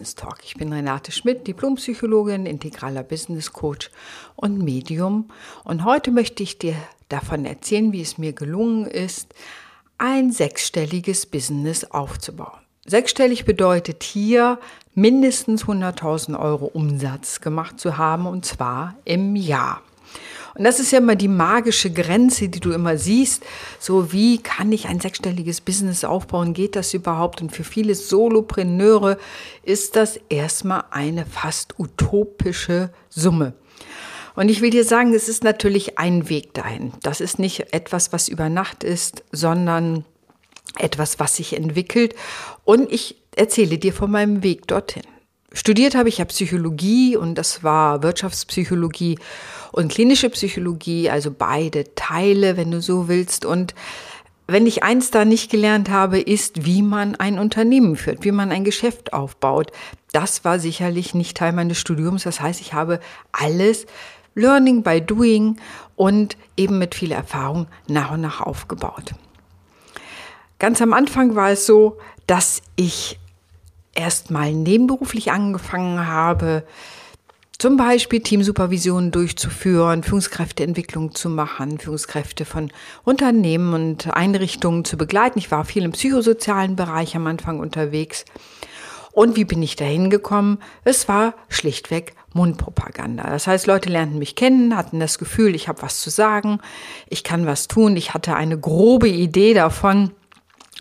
Business Talk. Ich bin Renate Schmidt, Diplompsychologin, integraler Business Coach und Medium. Und heute möchte ich dir davon erzählen, wie es mir gelungen ist, ein sechsstelliges Business aufzubauen. Sechsstellig bedeutet hier mindestens 100.000 Euro Umsatz gemacht zu haben und zwar im Jahr. Und das ist ja immer die magische Grenze, die du immer siehst. So, wie kann ich ein sechsstelliges Business aufbauen? Geht das überhaupt? Und für viele Solopreneure ist das erstmal eine fast utopische Summe. Und ich will dir sagen, es ist natürlich ein Weg dahin. Das ist nicht etwas, was über Nacht ist, sondern etwas, was sich entwickelt. Und ich erzähle dir von meinem Weg dorthin. Studiert habe ich ja Psychologie und das war Wirtschaftspsychologie und klinische Psychologie, also beide Teile, wenn du so willst. Und wenn ich eins da nicht gelernt habe, ist, wie man ein Unternehmen führt, wie man ein Geschäft aufbaut. Das war sicherlich nicht Teil meines Studiums. Das heißt, ich habe alles Learning by Doing und eben mit viel Erfahrung nach und nach aufgebaut. Ganz am Anfang war es so, dass ich erstmal nebenberuflich angefangen habe, zum Beispiel Teamsupervisionen durchzuführen, Führungskräfteentwicklung zu machen, Führungskräfte von Unternehmen und Einrichtungen zu begleiten. Ich war viel im psychosozialen Bereich am Anfang unterwegs. Und wie bin ich dahin gekommen? Es war schlichtweg Mundpropaganda. Das heißt, Leute lernten mich kennen, hatten das Gefühl, ich habe was zu sagen, ich kann was tun, ich hatte eine grobe Idee davon,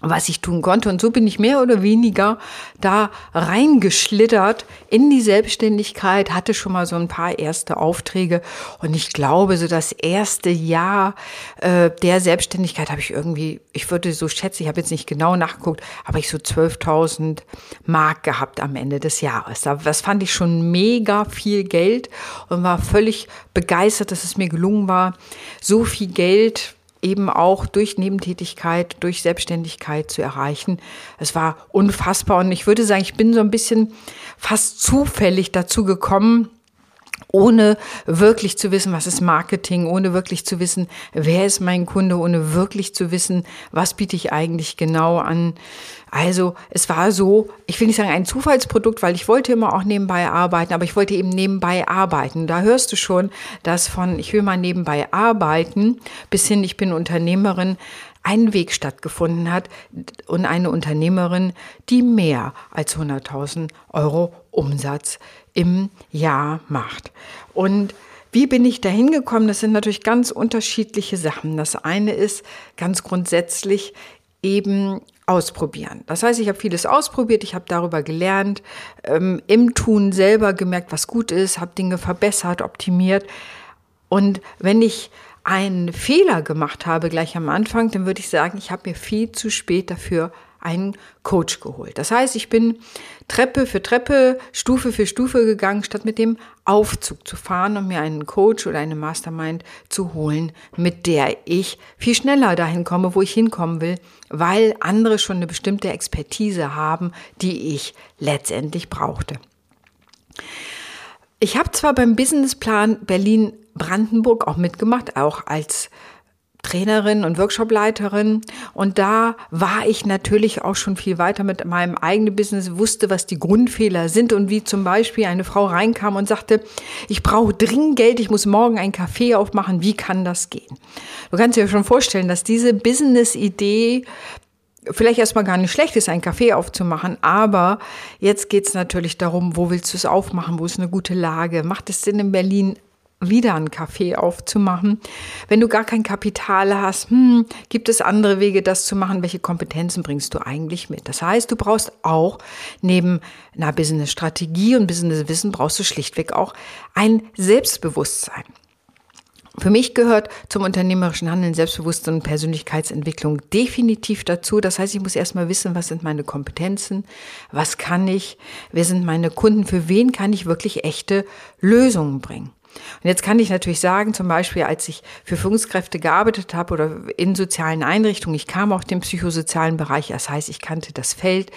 was ich tun konnte. Und so bin ich mehr oder weniger da reingeschlittert in die Selbstständigkeit, hatte schon mal so ein paar erste Aufträge. Und ich glaube, so das erste Jahr äh, der Selbstständigkeit habe ich irgendwie, ich würde so schätzen, ich habe jetzt nicht genau nachgeguckt, aber ich so 12.000 Mark gehabt am Ende des Jahres. Das fand ich schon mega viel Geld und war völlig begeistert, dass es mir gelungen war, so viel Geld eben auch durch Nebentätigkeit, durch Selbstständigkeit zu erreichen. Es war unfassbar und ich würde sagen, ich bin so ein bisschen fast zufällig dazu gekommen, ohne wirklich zu wissen, was ist Marketing, ohne wirklich zu wissen, wer ist mein Kunde, ohne wirklich zu wissen, was biete ich eigentlich genau an. Also es war so, ich will nicht sagen ein Zufallsprodukt, weil ich wollte immer auch nebenbei arbeiten, aber ich wollte eben nebenbei arbeiten. Da hörst du schon, dass von ich will mal nebenbei arbeiten bis hin ich bin Unternehmerin ein Weg stattgefunden hat und eine Unternehmerin, die mehr als 100.000 Euro Umsatz im Jahr macht. Und wie bin ich da hingekommen? Das sind natürlich ganz unterschiedliche Sachen. Das eine ist ganz grundsätzlich eben ausprobieren. Das heißt, ich habe vieles ausprobiert, ich habe darüber gelernt, ähm, im Tun selber gemerkt, was gut ist, habe Dinge verbessert, optimiert. Und wenn ich einen Fehler gemacht habe gleich am Anfang, dann würde ich sagen, ich habe mir viel zu spät dafür einen Coach geholt. Das heißt, ich bin Treppe für Treppe, Stufe für Stufe gegangen, statt mit dem Aufzug zu fahren und mir einen Coach oder eine Mastermind zu holen, mit der ich viel schneller dahin komme, wo ich hinkommen will, weil andere schon eine bestimmte Expertise haben, die ich letztendlich brauchte. Ich habe zwar beim Businessplan Berlin Brandenburg auch mitgemacht, auch als Trainerin und Workshopleiterin. Und da war ich natürlich auch schon viel weiter mit meinem eigenen Business, wusste, was die Grundfehler sind und wie zum Beispiel eine Frau reinkam und sagte, ich brauche dringend Geld, ich muss morgen ein Café aufmachen, wie kann das gehen? Du kannst dir schon vorstellen, dass diese Business-Idee vielleicht erstmal gar nicht schlecht ist, ein Café aufzumachen, aber jetzt geht es natürlich darum, wo willst du es aufmachen, wo ist eine gute Lage, macht es Sinn in Berlin wieder ein Café aufzumachen. Wenn du gar kein Kapital hast, hm, gibt es andere Wege, das zu machen? Welche Kompetenzen bringst du eigentlich mit? Das heißt, du brauchst auch neben einer Business-Strategie und Business-Wissen brauchst du schlichtweg auch ein Selbstbewusstsein. Für mich gehört zum unternehmerischen Handeln Selbstbewusstsein und Persönlichkeitsentwicklung definitiv dazu. Das heißt, ich muss erstmal wissen, was sind meine Kompetenzen, was kann ich, wer sind meine Kunden, für wen kann ich wirklich echte Lösungen bringen. Und jetzt kann ich natürlich sagen, zum Beispiel, als ich für Führungskräfte gearbeitet habe oder in sozialen Einrichtungen, ich kam auch dem psychosozialen Bereich, das heißt, ich kannte das Feld.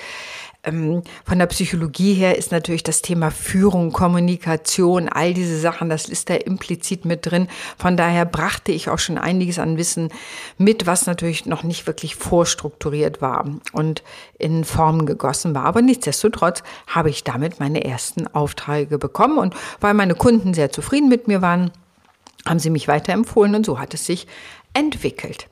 Ähm, von der Psychologie her ist natürlich das Thema Führung, Kommunikation, all diese Sachen, das ist da implizit mit drin. Von daher brachte ich auch schon einiges an Wissen mit, was natürlich noch nicht wirklich vorstrukturiert war und in Formen gegossen war. Aber nichtsdestotrotz habe ich damit meine ersten Aufträge bekommen und weil meine Kunden sehr zufrieden mit mir waren, haben sie mich weiterempfohlen und so hat es sich entwickelt.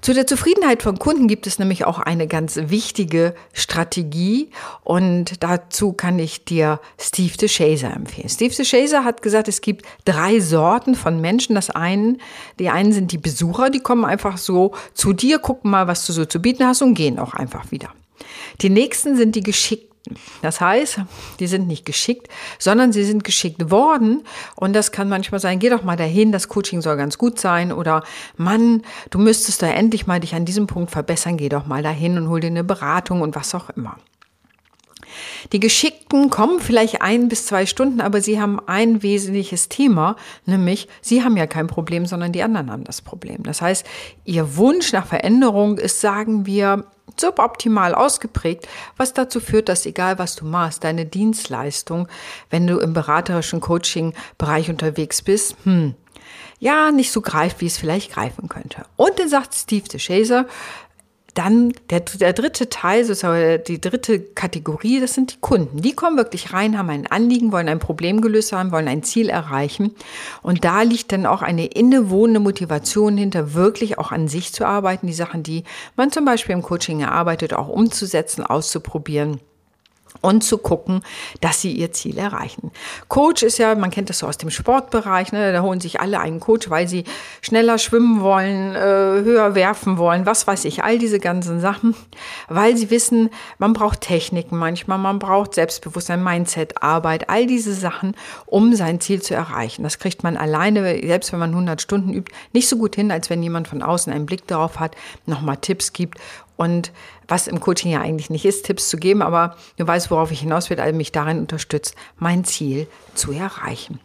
Zu der Zufriedenheit von Kunden gibt es nämlich auch eine ganz wichtige Strategie und dazu kann ich dir Steve DeShazer empfehlen. Steve DeShazer hat gesagt, es gibt drei Sorten von Menschen. Das einen, die einen sind die Besucher, die kommen einfach so zu dir, gucken mal, was du so zu bieten hast und gehen auch einfach wieder. Die nächsten sind die Geschickten. Das heißt, die sind nicht geschickt, sondern sie sind geschickt worden. Und das kann manchmal sein, geh doch mal dahin, das Coaching soll ganz gut sein. Oder Mann, du müsstest da endlich mal dich an diesem Punkt verbessern, geh doch mal dahin und hol dir eine Beratung und was auch immer. Die Geschickten kommen vielleicht ein bis zwei Stunden, aber sie haben ein wesentliches Thema, nämlich sie haben ja kein Problem, sondern die anderen haben das Problem. Das heißt, ihr Wunsch nach Veränderung ist, sagen wir, suboptimal ausgeprägt, was dazu führt, dass egal was du machst, deine Dienstleistung, wenn du im beraterischen Coaching-Bereich unterwegs bist, hm, ja, nicht so greift, wie es vielleicht greifen könnte. Und dann sagt Steve DeShazer, dann der, der dritte Teil, sozusagen die dritte Kategorie, das sind die Kunden. Die kommen wirklich rein, haben ein Anliegen, wollen ein Problem gelöst haben, wollen ein Ziel erreichen. Und da liegt dann auch eine innewohnende Motivation hinter, wirklich auch an sich zu arbeiten, die Sachen, die man zum Beispiel im Coaching erarbeitet, auch umzusetzen, auszuprobieren und zu gucken, dass sie ihr Ziel erreichen. Coach ist ja, man kennt das so aus dem Sportbereich, ne, da holen sich alle einen Coach, weil sie schneller schwimmen wollen, äh, höher werfen wollen, was weiß ich, all diese ganzen Sachen, weil sie wissen, man braucht Techniken manchmal, man braucht Selbstbewusstsein, Mindset, Arbeit, all diese Sachen, um sein Ziel zu erreichen. Das kriegt man alleine, selbst wenn man 100 Stunden übt, nicht so gut hin, als wenn jemand von außen einen Blick darauf hat, nochmal Tipps gibt und was im Coaching ja eigentlich nicht ist, Tipps zu geben, aber du weißt, worauf ich hinaus will, also mich darin unterstützt, mein Ziel zu erreichen.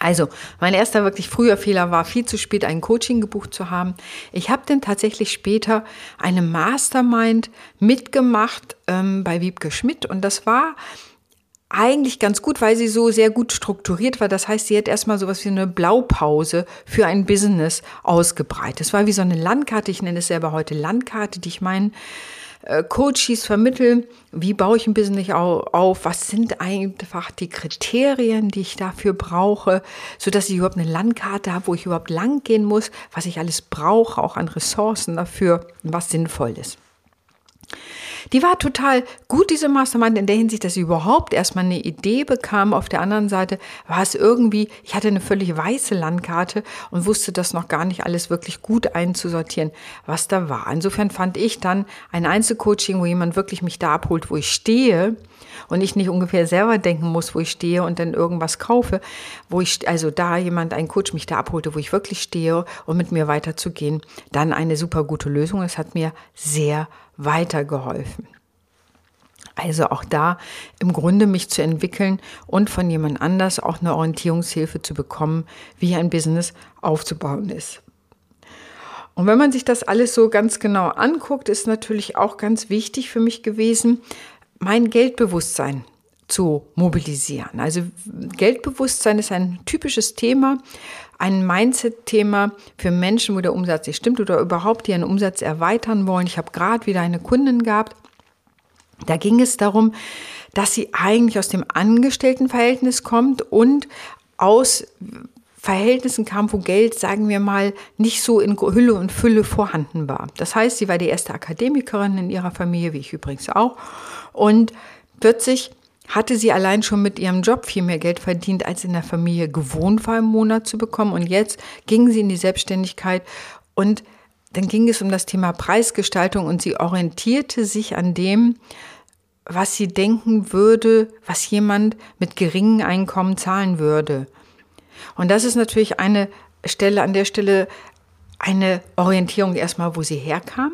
Also, mein erster wirklich früher Fehler war, viel zu spät ein Coaching gebucht zu haben. Ich habe dann tatsächlich später eine Mastermind mitgemacht ähm, bei Wiebke Schmidt und das war eigentlich ganz gut, weil sie so sehr gut strukturiert war. Das heißt, sie hat erstmal sowas wie eine Blaupause für ein Business ausgebreitet. Es war wie so eine Landkarte, ich nenne es selber heute Landkarte, die ich meinen äh, Coaches vermittle. Wie baue ich ein Business auf? Was sind einfach die Kriterien, die ich dafür brauche, so dass ich überhaupt eine Landkarte habe, wo ich überhaupt lang gehen muss, was ich alles brauche, auch an Ressourcen dafür, was sinnvoll ist. Die war total gut, diese Mastermind, in der Hinsicht, dass sie überhaupt erstmal eine Idee bekam. Auf der anderen Seite war es irgendwie, ich hatte eine völlig weiße Landkarte und wusste das noch gar nicht alles wirklich gut einzusortieren, was da war. Insofern fand ich dann ein Einzelcoaching, wo jemand wirklich mich da abholt, wo ich stehe und ich nicht ungefähr selber denken muss, wo ich stehe und dann irgendwas kaufe, wo ich, also da jemand, ein Coach mich da abholte, wo ich wirklich stehe und mit mir weiterzugehen, dann eine super gute Lösung. Es hat mir sehr weitergeholfen. Also auch da im Grunde mich zu entwickeln und von jemand anders auch eine Orientierungshilfe zu bekommen, wie ein Business aufzubauen ist. Und wenn man sich das alles so ganz genau anguckt, ist natürlich auch ganz wichtig für mich gewesen, mein Geldbewusstsein zu mobilisieren. Also Geldbewusstsein ist ein typisches Thema, ein Mindset-Thema für Menschen, wo der Umsatz nicht stimmt oder überhaupt einen Umsatz erweitern wollen. Ich habe gerade wieder eine Kundin gehabt, da ging es darum, dass sie eigentlich aus dem Angestelltenverhältnis kommt und aus Verhältnissen kam, wo Geld, sagen wir mal, nicht so in Hülle und Fülle vorhanden war. Das heißt, sie war die erste Akademikerin in ihrer Familie, wie ich übrigens auch. Und plötzlich hatte sie allein schon mit ihrem Job viel mehr Geld verdient, als in der Familie gewohnt war im Monat zu bekommen. Und jetzt ging sie in die Selbstständigkeit und dann ging es um das Thema Preisgestaltung und sie orientierte sich an dem, was sie denken würde, was jemand mit geringem Einkommen zahlen würde. Und das ist natürlich eine Stelle, an der Stelle eine Orientierung erstmal, wo sie herkam,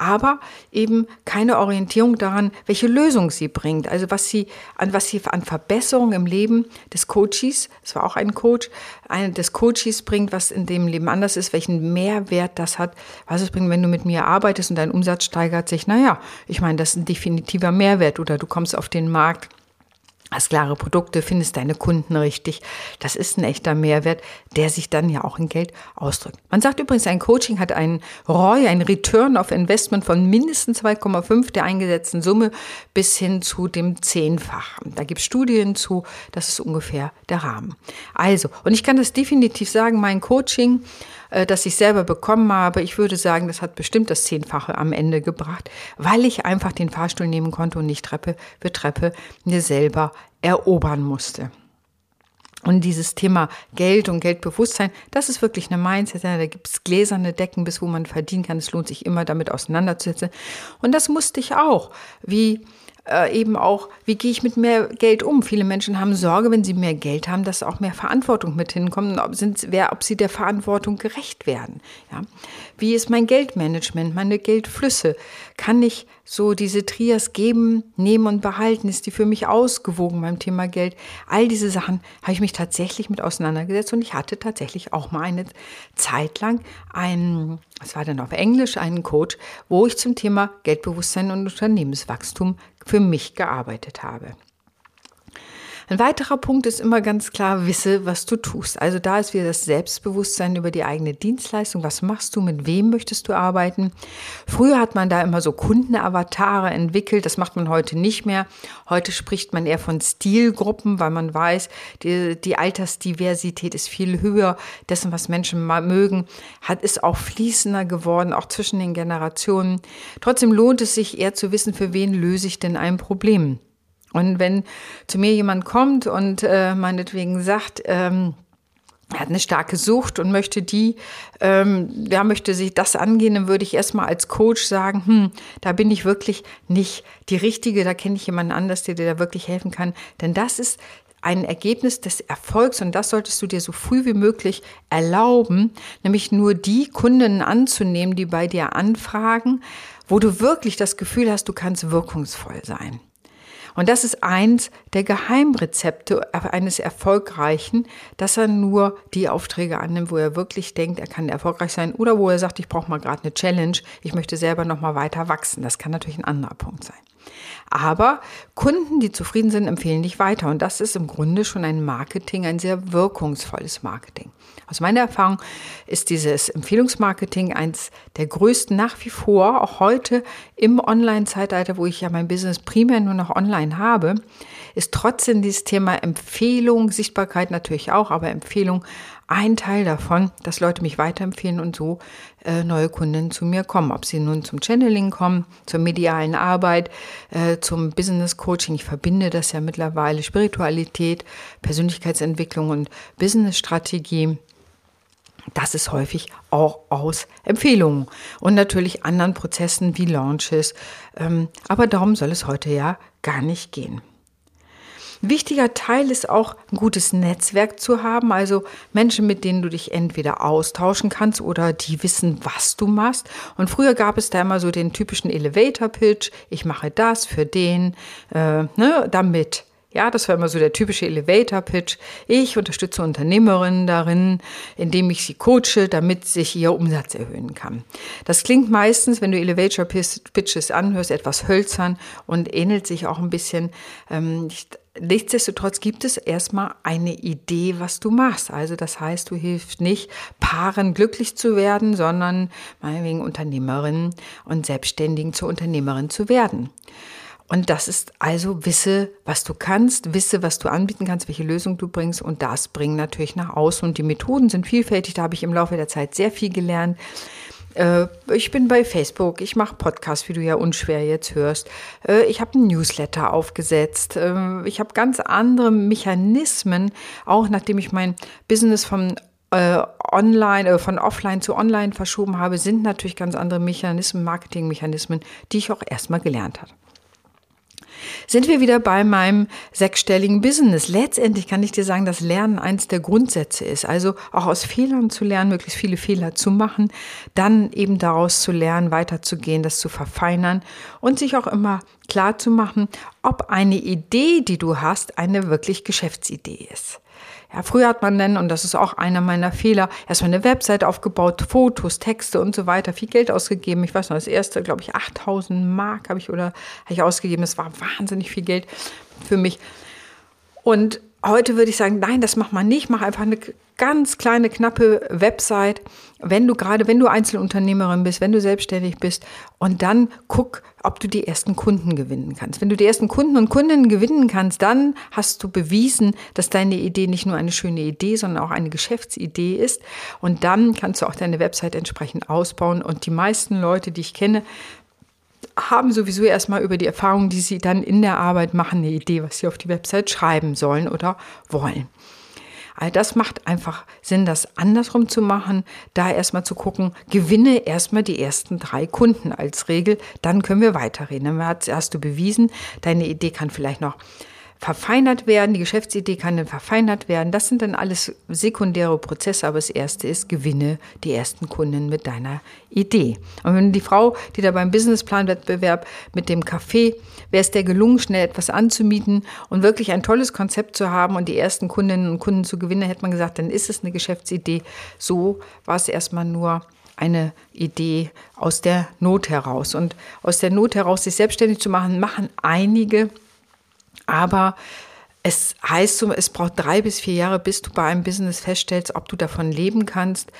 aber eben keine Orientierung daran, welche Lösung sie bringt. Also was sie an was sie an Verbesserung im Leben des Coaches, es war auch ein Coach, eine des Coaches bringt, was in dem Leben anders ist, welchen Mehrwert das hat, was es bringt, wenn du mit mir arbeitest und dein Umsatz steigert sich. Naja, ich meine, das ist ein definitiver Mehrwert oder du kommst auf den Markt hast klare Produkte, findest deine Kunden richtig. Das ist ein echter Mehrwert, der sich dann ja auch in Geld ausdrückt. Man sagt übrigens, ein Coaching hat einen ROI, ein Return of Investment von mindestens 2,5 der eingesetzten Summe bis hin zu dem Zehnfachen. Da gibt es Studien zu, das ist ungefähr der Rahmen. Also, und ich kann das definitiv sagen, mein Coaching äh, das ich selber bekommen habe, ich würde sagen, das hat bestimmt das Zehnfache am Ende gebracht, weil ich einfach den Fahrstuhl nehmen konnte und nicht Treppe für Treppe mir selber erobern musste. Und dieses Thema Geld und Geldbewusstsein, das ist wirklich eine Mindset. Da gibt es gläserne Decken, bis wo man verdienen kann. Es lohnt sich immer damit auseinanderzusetzen. Und das musste ich auch. Wie äh, eben auch, wie gehe ich mit mehr Geld um? Viele Menschen haben Sorge, wenn sie mehr Geld haben, dass auch mehr Verantwortung mit hinkommt, ob, sind, wer, ob sie der Verantwortung gerecht werden. Ja? Wie ist mein Geldmanagement, meine Geldflüsse? Kann ich so diese Trias geben, nehmen und behalten? Ist die für mich ausgewogen beim Thema Geld? All diese Sachen habe ich mich tatsächlich mit auseinandergesetzt und ich hatte tatsächlich auch mal eine Zeit lang einen, was war denn auf Englisch, einen Coach, wo ich zum Thema Geldbewusstsein und Unternehmenswachstum für mich gearbeitet habe. Ein weiterer Punkt ist immer ganz klar, wisse, was du tust. Also da ist wieder das Selbstbewusstsein über die eigene Dienstleistung. Was machst du? Mit wem möchtest du arbeiten? Früher hat man da immer so Kundenavatare entwickelt. Das macht man heute nicht mehr. Heute spricht man eher von Stilgruppen, weil man weiß, die, die Altersdiversität ist viel höher. Dessen, was Menschen mögen, hat, ist auch fließender geworden, auch zwischen den Generationen. Trotzdem lohnt es sich eher zu wissen, für wen löse ich denn ein Problem? Und wenn zu mir jemand kommt und äh, meinetwegen sagt, ähm, er hat eine starke Sucht und möchte die, ähm, ja, möchte sich das angehen, dann würde ich erstmal als Coach sagen, hm, da bin ich wirklich nicht die Richtige, da kenne ich jemanden anders, der dir da wirklich helfen kann. Denn das ist ein Ergebnis des Erfolgs und das solltest du dir so früh wie möglich erlauben, nämlich nur die Kunden anzunehmen, die bei dir anfragen, wo du wirklich das Gefühl hast, du kannst wirkungsvoll sein. Und das ist eins der Geheimrezepte eines Erfolgreichen, dass er nur die Aufträge annimmt, wo er wirklich denkt, er kann erfolgreich sein oder wo er sagt, ich brauche mal gerade eine Challenge, ich möchte selber noch mal weiter wachsen. Das kann natürlich ein anderer Punkt sein. Aber Kunden, die zufrieden sind, empfehlen dich weiter. Und das ist im Grunde schon ein Marketing, ein sehr wirkungsvolles Marketing. Aus meiner Erfahrung ist dieses Empfehlungsmarketing eins der größten nach wie vor, auch heute im Online-Zeitalter, wo ich ja mein Business primär nur noch online habe, ist trotzdem dieses Thema Empfehlung, Sichtbarkeit natürlich auch, aber Empfehlung ein Teil davon, dass Leute mich weiterempfehlen und so äh, neue Kunden zu mir kommen. Ob sie nun zum Channeling kommen, zur medialen Arbeit, äh, zum Business Coaching. Ich verbinde das ja mittlerweile Spiritualität, Persönlichkeitsentwicklung und Business Strategie. Das ist häufig auch aus Empfehlungen und natürlich anderen Prozessen wie Launches. Ähm, aber darum soll es heute ja gar nicht gehen. Wichtiger Teil ist auch ein gutes Netzwerk zu haben, also Menschen, mit denen du dich entweder austauschen kannst oder die wissen, was du machst. Und früher gab es da immer so den typischen Elevator-Pitch, ich mache das für den, äh, ne, damit. Ja, das war immer so der typische Elevator-Pitch. Ich unterstütze Unternehmerinnen darin, indem ich sie coache, damit sich ihr Umsatz erhöhen kann. Das klingt meistens, wenn du Elevator-Pitches anhörst, etwas hölzern und ähnelt sich auch ein bisschen. Ähm, Nichtsdestotrotz gibt es erstmal eine Idee, was du machst. Also das heißt, du hilfst nicht, Paaren glücklich zu werden, sondern meinetwegen Unternehmerinnen und Selbstständigen zur Unternehmerin zu werden. Und das ist also, wisse, was du kannst, wisse, was du anbieten kannst, welche Lösung du bringst und das bringen natürlich nach außen. Und die Methoden sind vielfältig, da habe ich im Laufe der Zeit sehr viel gelernt. Äh, ich bin bei Facebook, ich mache Podcasts, wie du ja unschwer jetzt hörst. Äh, ich habe einen Newsletter aufgesetzt. Äh, ich habe ganz andere Mechanismen, auch nachdem ich mein Business vom online, von offline zu online verschoben habe, sind natürlich ganz andere Mechanismen, Marketingmechanismen, die ich auch erstmal gelernt habe. Sind wir wieder bei meinem sechsstelligen Business. Letztendlich kann ich dir sagen, dass Lernen eins der Grundsätze ist. Also auch aus Fehlern zu lernen, möglichst viele Fehler zu machen, dann eben daraus zu lernen, weiterzugehen, das zu verfeinern und sich auch immer klar zu machen, ob eine Idee, die du hast, eine wirklich Geschäftsidee ist. Ja, früher hat man dann, und das ist auch einer meiner Fehler, erstmal eine Website aufgebaut, Fotos, Texte und so weiter, viel Geld ausgegeben. Ich weiß noch, das erste, glaube ich, 8000 Mark habe ich oder habe ich ausgegeben. Das war wahnsinnig viel Geld für mich. Und heute würde ich sagen, nein, das mach mal nicht. Mach einfach eine ganz kleine, knappe Website, wenn du gerade, wenn du Einzelunternehmerin bist, wenn du selbstständig bist und dann guck, ob du die ersten Kunden gewinnen kannst. Wenn du die ersten Kunden und Kundinnen gewinnen kannst, dann hast du bewiesen, dass deine Idee nicht nur eine schöne Idee, sondern auch eine Geschäftsidee ist. Und dann kannst du auch deine Website entsprechend ausbauen. Und die meisten Leute, die ich kenne, haben sowieso erstmal über die Erfahrungen, die sie dann in der Arbeit machen, eine Idee, was sie auf die Website schreiben sollen oder wollen. All das macht einfach Sinn, das andersrum zu machen, da erstmal zu gucken, gewinne erstmal die ersten drei Kunden als Regel, dann können wir weiterreden. Dann hast du bewiesen, deine Idee kann vielleicht noch verfeinert werden, die Geschäftsidee kann dann verfeinert werden. Das sind dann alles sekundäre Prozesse, aber das erste ist, gewinne die ersten Kunden mit deiner Idee. Und wenn die Frau, die da beim Businessplan-Wettbewerb mit dem Café, wäre es der gelungen, schnell etwas anzumieten und wirklich ein tolles Konzept zu haben und die ersten Kundinnen und Kunden zu gewinnen, hätte man gesagt, dann ist es eine Geschäftsidee. So war es erstmal nur eine Idee aus der Not heraus. Und aus der Not heraus sich selbstständig zu machen, machen einige aber es heißt so, es braucht drei bis vier Jahre, bis du bei einem Business feststellst, ob du davon leben kannst.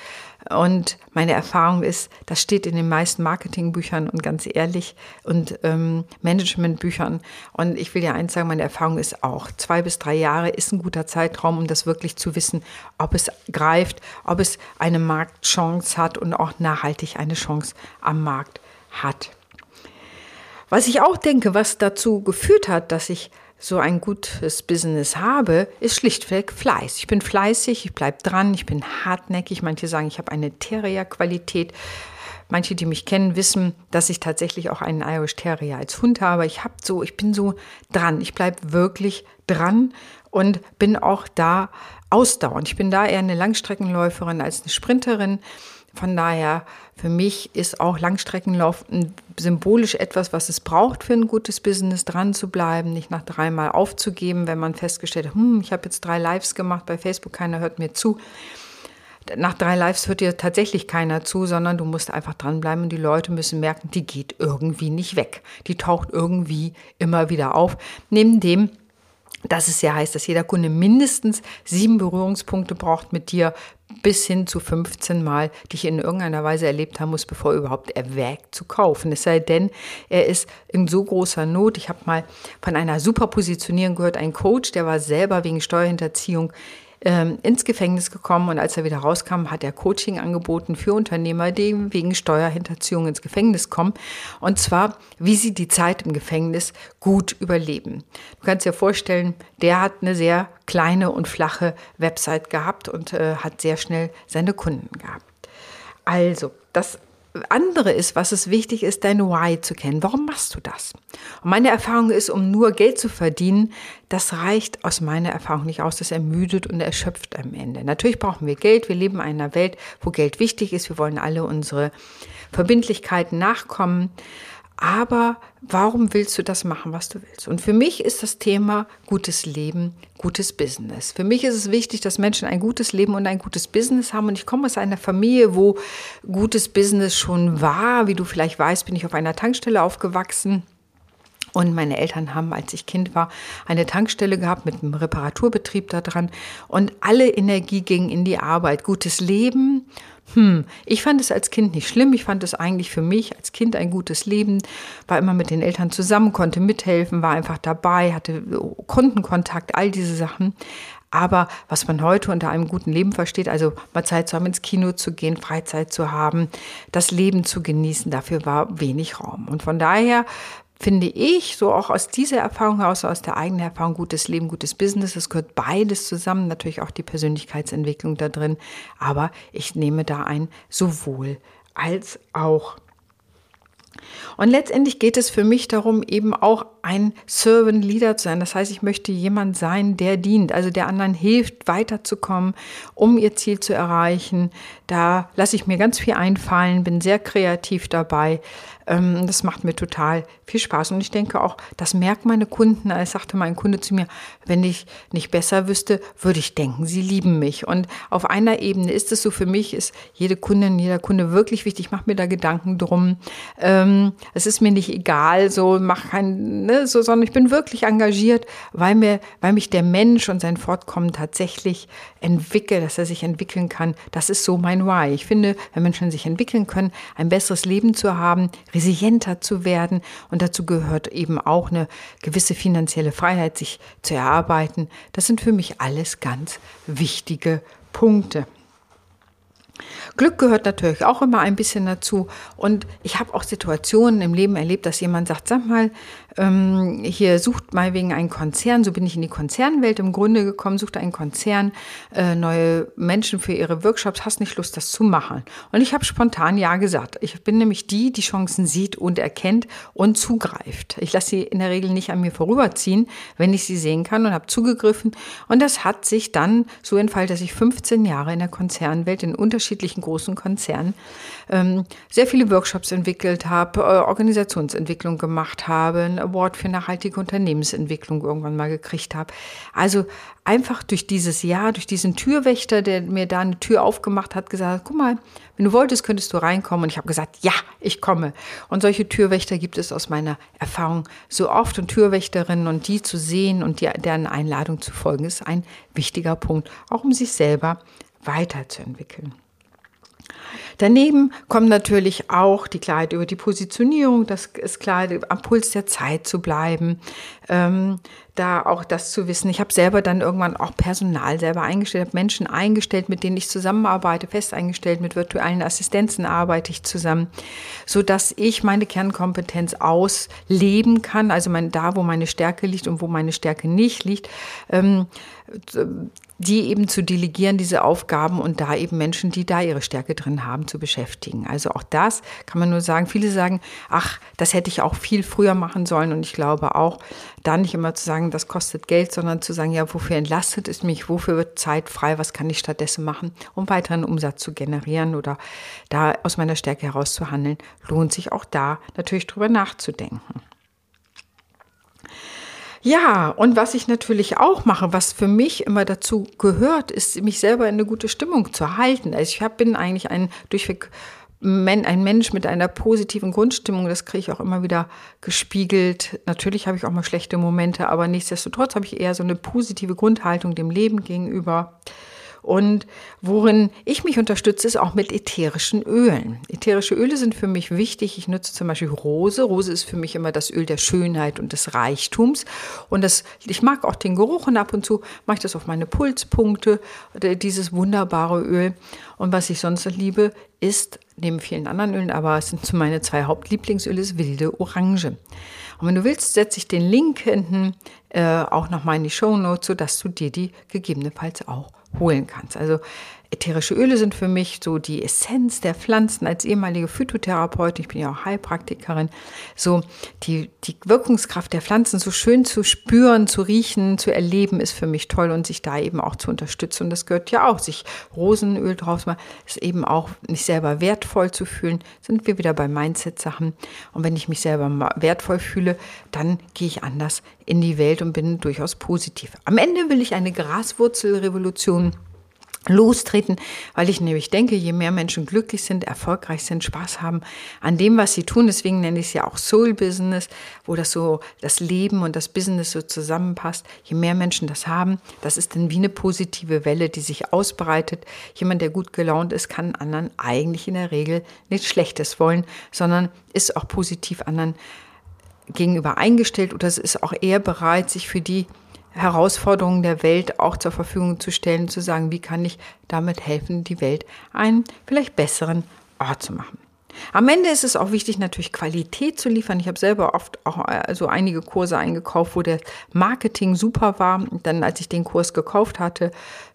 Und meine Erfahrung ist, das steht in den meisten Marketingbüchern und ganz ehrlich und ähm, Managementbüchern. Und ich will ja eins sagen, meine Erfahrung ist auch, zwei bis drei Jahre ist ein guter Zeitraum, um das wirklich zu wissen, ob es greift, ob es eine Marktchance hat und auch nachhaltig eine Chance am Markt hat. Was ich auch denke, was dazu geführt hat, dass ich so ein gutes Business habe, ist schlichtweg Fleiß. Ich bin fleißig, ich bleibe dran, ich bin hartnäckig. Manche sagen, ich habe eine Terrier-Qualität. Manche, die mich kennen, wissen, dass ich tatsächlich auch einen Irish Terrier als Hund habe. Ich habe so, ich bin so dran. Ich bleibe wirklich dran und bin auch da ausdauernd. Ich bin da eher eine Langstreckenläuferin als eine Sprinterin. Von daher, für mich ist auch Langstreckenlauf symbolisch etwas, was es braucht für ein gutes Business, dran zu bleiben, nicht nach dreimal aufzugeben, wenn man festgestellt hat, hm, ich habe jetzt drei Lives gemacht bei Facebook, keiner hört mir zu. Nach drei Lives hört dir tatsächlich keiner zu, sondern du musst einfach dranbleiben und die Leute müssen merken, die geht irgendwie nicht weg. Die taucht irgendwie immer wieder auf. Neben dem, dass es ja heißt, dass jeder Kunde mindestens sieben Berührungspunkte braucht mit dir, bis hin zu 15 Mal dich in irgendeiner Weise erlebt haben muss, bevor er überhaupt erwägt zu kaufen. Es sei denn, er ist in so großer Not. Ich habe mal von einer Superpositionierung gehört, ein Coach, der war selber wegen Steuerhinterziehung ähm, ins Gefängnis gekommen und als er wieder rauskam, hat er Coaching angeboten für Unternehmer, die wegen Steuerhinterziehung ins Gefängnis kommen. Und zwar, wie sie die Zeit im Gefängnis gut überleben. Du kannst dir vorstellen, der hat eine sehr kleine und flache Website gehabt und äh, hat sehr schnell seine Kunden gehabt. Also, das andere ist, was es wichtig ist, dein Why zu kennen. Warum machst du das? Und meine Erfahrung ist, um nur Geld zu verdienen, das reicht aus meiner Erfahrung nicht aus. Das ermüdet und erschöpft am Ende. Natürlich brauchen wir Geld. Wir leben in einer Welt, wo Geld wichtig ist. Wir wollen alle unsere Verbindlichkeiten nachkommen. Aber warum willst du das machen, was du willst? Und für mich ist das Thema gutes Leben, gutes Business. Für mich ist es wichtig, dass Menschen ein gutes Leben und ein gutes Business haben. Und ich komme aus einer Familie, wo gutes Business schon war. Wie du vielleicht weißt, bin ich auf einer Tankstelle aufgewachsen. Und meine Eltern haben, als ich Kind war, eine Tankstelle gehabt mit einem Reparaturbetrieb da dran. Und alle Energie ging in die Arbeit. Gutes Leben hm, ich fand es als Kind nicht schlimm. Ich fand es eigentlich für mich als Kind ein gutes Leben. War immer mit den Eltern zusammen, konnte mithelfen, war einfach dabei, hatte Kundenkontakt, all diese Sachen. Aber was man heute unter einem guten Leben versteht, also mal Zeit zu haben, ins Kino zu gehen, Freizeit zu haben, das Leben zu genießen, dafür war wenig Raum. Und von daher finde ich, so auch aus dieser Erfahrung heraus, aus der eigenen Erfahrung, gutes Leben, gutes Business, es gehört beides zusammen, natürlich auch die Persönlichkeitsentwicklung da drin, aber ich nehme da ein sowohl als auch. Und letztendlich geht es für mich darum, eben auch ein Servant Leader zu sein. Das heißt, ich möchte jemand sein, der dient, also der anderen hilft, weiterzukommen, um ihr Ziel zu erreichen. Da lasse ich mir ganz viel einfallen, bin sehr kreativ dabei. Ähm, das macht mir total viel Spaß. Und ich denke auch, das merken meine Kunden. Es sagte mein Kunde zu mir, wenn ich nicht besser wüsste, würde ich denken, sie lieben mich. Und auf einer Ebene ist es so, für mich ist jede Kundin, jeder Kunde wirklich wichtig. Ich mache mir da Gedanken drum. Ähm, es ist mir nicht egal, so mach kein, ne, so, sondern ich bin wirklich engagiert, weil mir, weil mich der Mensch und sein Fortkommen tatsächlich entwickelt, dass er sich entwickeln kann. Das ist so mein Why. Ich finde, wenn Menschen sich entwickeln können, ein besseres Leben zu haben, resilienter zu werden. Und dazu gehört eben auch eine gewisse finanzielle Freiheit, sich zu erarbeiten. Das sind für mich alles ganz wichtige Punkte. Glück gehört natürlich auch immer ein bisschen dazu. Und ich habe auch Situationen im Leben erlebt, dass jemand sagt, sag mal, ähm, hier sucht mal wegen einen Konzern, so bin ich in die Konzernwelt im Grunde gekommen, sucht einen Konzern äh, neue Menschen für ihre Workshops, hast nicht Lust, das zu machen. Und ich habe spontan Ja gesagt. Ich bin nämlich die, die Chancen sieht und erkennt und zugreift. Ich lasse sie in der Regel nicht an mir vorüberziehen, wenn ich sie sehen kann und habe zugegriffen. Und das hat sich dann so entfaltet, dass ich 15 Jahre in der Konzernwelt in unterschiedlichen großen Konzernen ähm, sehr viele Workshops entwickelt habe, äh, Organisationsentwicklung gemacht habe, einen Award für nachhaltige Unternehmensentwicklung irgendwann mal gekriegt habe. Also einfach durch dieses Jahr, durch diesen Türwächter, der mir da eine Tür aufgemacht hat, gesagt, guck mal, wenn du wolltest, könntest du reinkommen. Und ich habe gesagt, ja, ich komme. Und solche Türwächter gibt es aus meiner Erfahrung so oft. Und Türwächterinnen und die zu sehen und die, deren Einladung zu folgen, ist ein wichtiger Punkt, auch um sich selber weiterzuentwickeln. Daneben kommt natürlich auch die Klarheit über die Positionierung, das ist klar, am Puls der Zeit zu bleiben, ähm, da auch das zu wissen. Ich habe selber dann irgendwann auch Personal selber eingestellt, habe Menschen eingestellt, mit denen ich zusammenarbeite, fest eingestellt, mit virtuellen Assistenzen arbeite ich zusammen, so dass ich meine Kernkompetenz ausleben kann, also mein, da, wo meine Stärke liegt und wo meine Stärke nicht liegt. Ähm, die eben zu delegieren, diese Aufgaben und da eben Menschen, die da ihre Stärke drin haben, zu beschäftigen. Also auch das kann man nur sagen. Viele sagen, ach, das hätte ich auch viel früher machen sollen. Und ich glaube auch, da nicht immer zu sagen, das kostet Geld, sondern zu sagen, ja, wofür entlastet es mich, wofür wird Zeit frei, was kann ich stattdessen machen, um weiteren Umsatz zu generieren oder da aus meiner Stärke heraus zu handeln, lohnt sich auch da natürlich drüber nachzudenken. Ja, und was ich natürlich auch mache, was für mich immer dazu gehört, ist, mich selber in eine gute Stimmung zu halten. Also ich hab, bin eigentlich ein durchweg ein Mensch mit einer positiven Grundstimmung, das kriege ich auch immer wieder gespiegelt. Natürlich habe ich auch mal schlechte Momente, aber nichtsdestotrotz habe ich eher so eine positive Grundhaltung dem Leben gegenüber. Und worin ich mich unterstütze, ist auch mit ätherischen Ölen. Ätherische Öle sind für mich wichtig. Ich nutze zum Beispiel Rose. Rose ist für mich immer das Öl der Schönheit und des Reichtums. Und das, ich mag auch den Geruch und ab und zu mache ich das auf meine Pulspunkte, dieses wunderbare Öl. Und was ich sonst liebe, ist neben vielen anderen Ölen, aber es sind zu meine zwei Hauptlieblingsöle, ist wilde Orange. Und wenn du willst, setze ich den Link hinten äh, auch nochmal in die Show Notes, sodass du dir die gegebenenfalls auch holen kannst. Also ätherische Öle sind für mich so die Essenz der Pflanzen als ehemalige Phytotherapeutin, ich bin ja auch Heilpraktikerin, so die, die Wirkungskraft der Pflanzen so schön zu spüren, zu riechen, zu erleben, ist für mich toll und sich da eben auch zu unterstützen. Und das gehört ja auch, sich Rosenöl draus mal, ist eben auch nicht selber wertvoll zu fühlen, sind wir wieder bei Mindset-Sachen. Und wenn ich mich selber wertvoll fühle, dann gehe ich anders in die Welt und bin durchaus positiv. Am Ende will ich eine Graswurzelrevolution lostreten, weil ich nämlich denke, je mehr Menschen glücklich sind, erfolgreich sind, Spaß haben an dem, was sie tun, deswegen nenne ich es ja auch Soul Business, wo das so das Leben und das Business so zusammenpasst. Je mehr Menschen das haben, das ist dann wie eine positive Welle, die sich ausbreitet. Jemand, der gut gelaunt ist, kann anderen eigentlich in der Regel nichts Schlechtes wollen, sondern ist auch positiv anderen gegenüber eingestellt oder es ist auch eher bereit, sich für die Herausforderungen der Welt auch zur Verfügung zu stellen, zu sagen, wie kann ich damit helfen, die Welt einen vielleicht besseren Ort zu machen. Am Ende ist es auch wichtig, natürlich Qualität zu liefern. Ich habe selber oft auch also einige Kurse eingekauft, wo der Marketing super war. Und dann, als ich den Kurs gekauft hatte,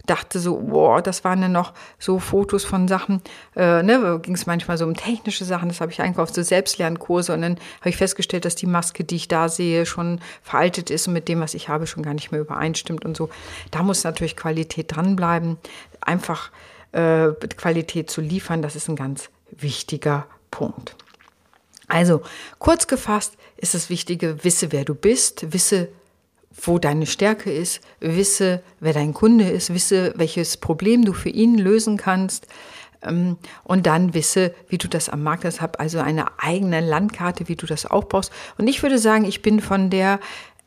dachte so, boah, das waren dann noch so Fotos von Sachen, äh, ne, ging es manchmal so um technische Sachen, das habe ich eingekauft, so Selbstlernkurse und dann habe ich festgestellt, dass die Maske, die ich da sehe, schon veraltet ist und mit dem, was ich habe, schon gar nicht mehr übereinstimmt und so. Da muss natürlich Qualität dranbleiben. Einfach äh, Qualität zu liefern, das ist ein ganz wichtiger Punkt. Also, kurz gefasst ist das Wichtige, wisse, wer du bist, wisse, wo deine Stärke ist, wisse, wer dein Kunde ist, wisse, welches Problem du für ihn lösen kannst ähm, und dann wisse, wie du das am Markt hast. Hab also eine eigene Landkarte, wie du das aufbaust. Und ich würde sagen, ich bin von der,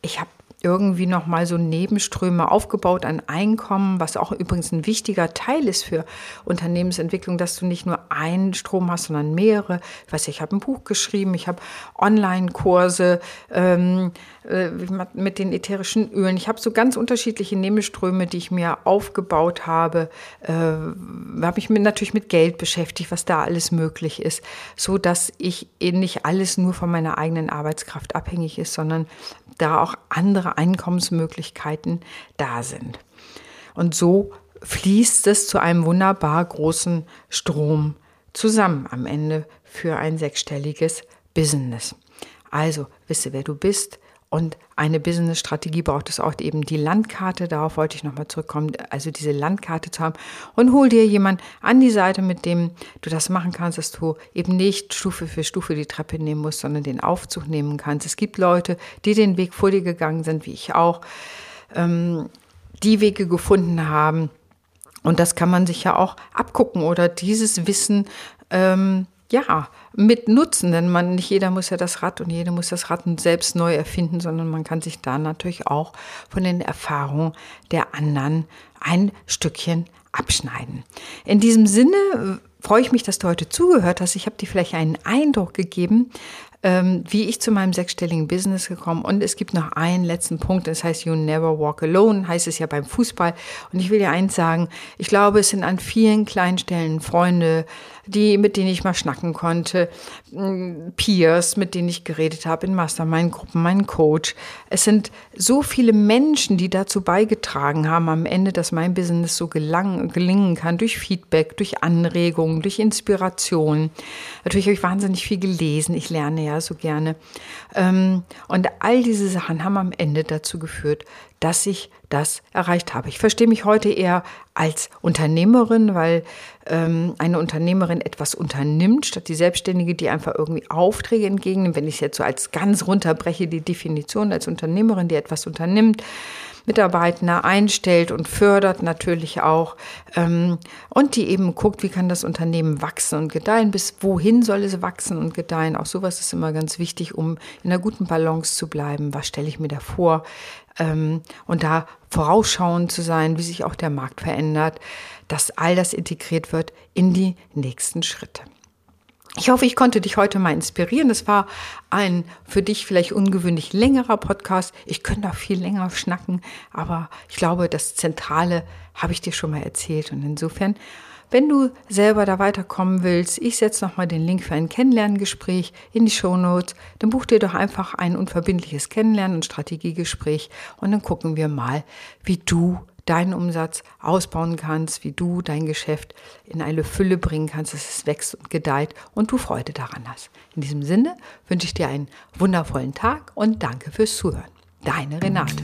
ich habe irgendwie noch mal so Nebenströme aufgebaut an Einkommen, was auch übrigens ein wichtiger Teil ist für Unternehmensentwicklung, dass du nicht nur einen Strom hast, sondern mehrere. Ich weiß, ich habe ein Buch geschrieben, ich habe Online-Kurse ähm, äh, mit den ätherischen Ölen. Ich habe so ganz unterschiedliche Nebenströme, die ich mir aufgebaut habe. Äh, habe ich mir natürlich mit Geld beschäftigt, was da alles möglich ist, so dass ich nicht alles nur von meiner eigenen Arbeitskraft abhängig ist, sondern da auch andere Einkommensmöglichkeiten da sind. Und so fließt es zu einem wunderbar großen Strom zusammen am Ende für ein sechsstelliges Business. Also wisse, wer du bist, und eine Business-Strategie braucht es auch eben die Landkarte. Darauf wollte ich nochmal zurückkommen. Also diese Landkarte zu haben. Und hol dir jemand an die Seite, mit dem du das machen kannst, dass du eben nicht Stufe für Stufe die Treppe nehmen musst, sondern den Aufzug nehmen kannst. Es gibt Leute, die den Weg vor dir gegangen sind, wie ich auch, ähm, die Wege gefunden haben. Und das kann man sich ja auch abgucken oder dieses Wissen ähm, ja, mit nutzen, denn man, nicht jeder muss ja das Rad und jeder muss das Rad selbst neu erfinden, sondern man kann sich da natürlich auch von den Erfahrungen der anderen ein Stückchen abschneiden. In diesem Sinne äh, freue ich mich, dass du heute zugehört hast. Ich habe dir vielleicht einen Eindruck gegeben, ähm, wie ich zu meinem sechsstelligen Business gekommen. Und es gibt noch einen letzten Punkt, das heißt You Never Walk Alone, heißt es ja beim Fußball. Und ich will dir eins sagen, ich glaube, es sind an vielen kleinen Stellen Freunde, die, mit denen ich mal schnacken konnte, Peers, mit denen ich geredet habe in Mastermind-Gruppen, mein Coach. Es sind so viele Menschen, die dazu beigetragen haben am Ende, dass mein Business so gelang, gelingen kann, durch Feedback, durch Anregungen, durch Inspiration. Natürlich habe ich wahnsinnig viel gelesen. Ich lerne ja so gerne. Ähm, und all diese Sachen haben am Ende dazu geführt, dass ich das erreicht habe. Ich verstehe mich heute eher als Unternehmerin, weil ähm, eine Unternehmerin etwas unternimmt, statt die Selbstständige, die einfach irgendwie Aufträge entgegennimmt. Wenn ich es jetzt so als ganz runterbreche, die Definition als Unternehmerin, die etwas unternimmt, Mitarbeiter einstellt und fördert natürlich auch ähm, und die eben guckt, wie kann das Unternehmen wachsen und gedeihen, bis wohin soll es wachsen und gedeihen. Auch sowas ist immer ganz wichtig, um in einer guten Balance zu bleiben. Was stelle ich mir da vor? Ähm, und da vorausschauend zu sein, wie sich auch der Markt verändert, dass all das integriert wird in die nächsten Schritte. Ich hoffe, ich konnte dich heute mal inspirieren. Das war ein für dich vielleicht ungewöhnlich längerer Podcast. Ich könnte auch viel länger schnacken, aber ich glaube, das Zentrale habe ich dir schon mal erzählt. Und insofern, wenn du selber da weiterkommen willst, ich setze nochmal den Link für ein Kennenlerngespräch in die Show Notes. Dann buch dir doch einfach ein unverbindliches Kennenlernen- und Strategiegespräch und dann gucken wir mal, wie du deinen Umsatz ausbauen kannst, wie du dein Geschäft in eine Fülle bringen kannst, dass es wächst und gedeiht und du Freude daran hast. In diesem Sinne wünsche ich dir einen wundervollen Tag und danke fürs Zuhören. Deine Renate.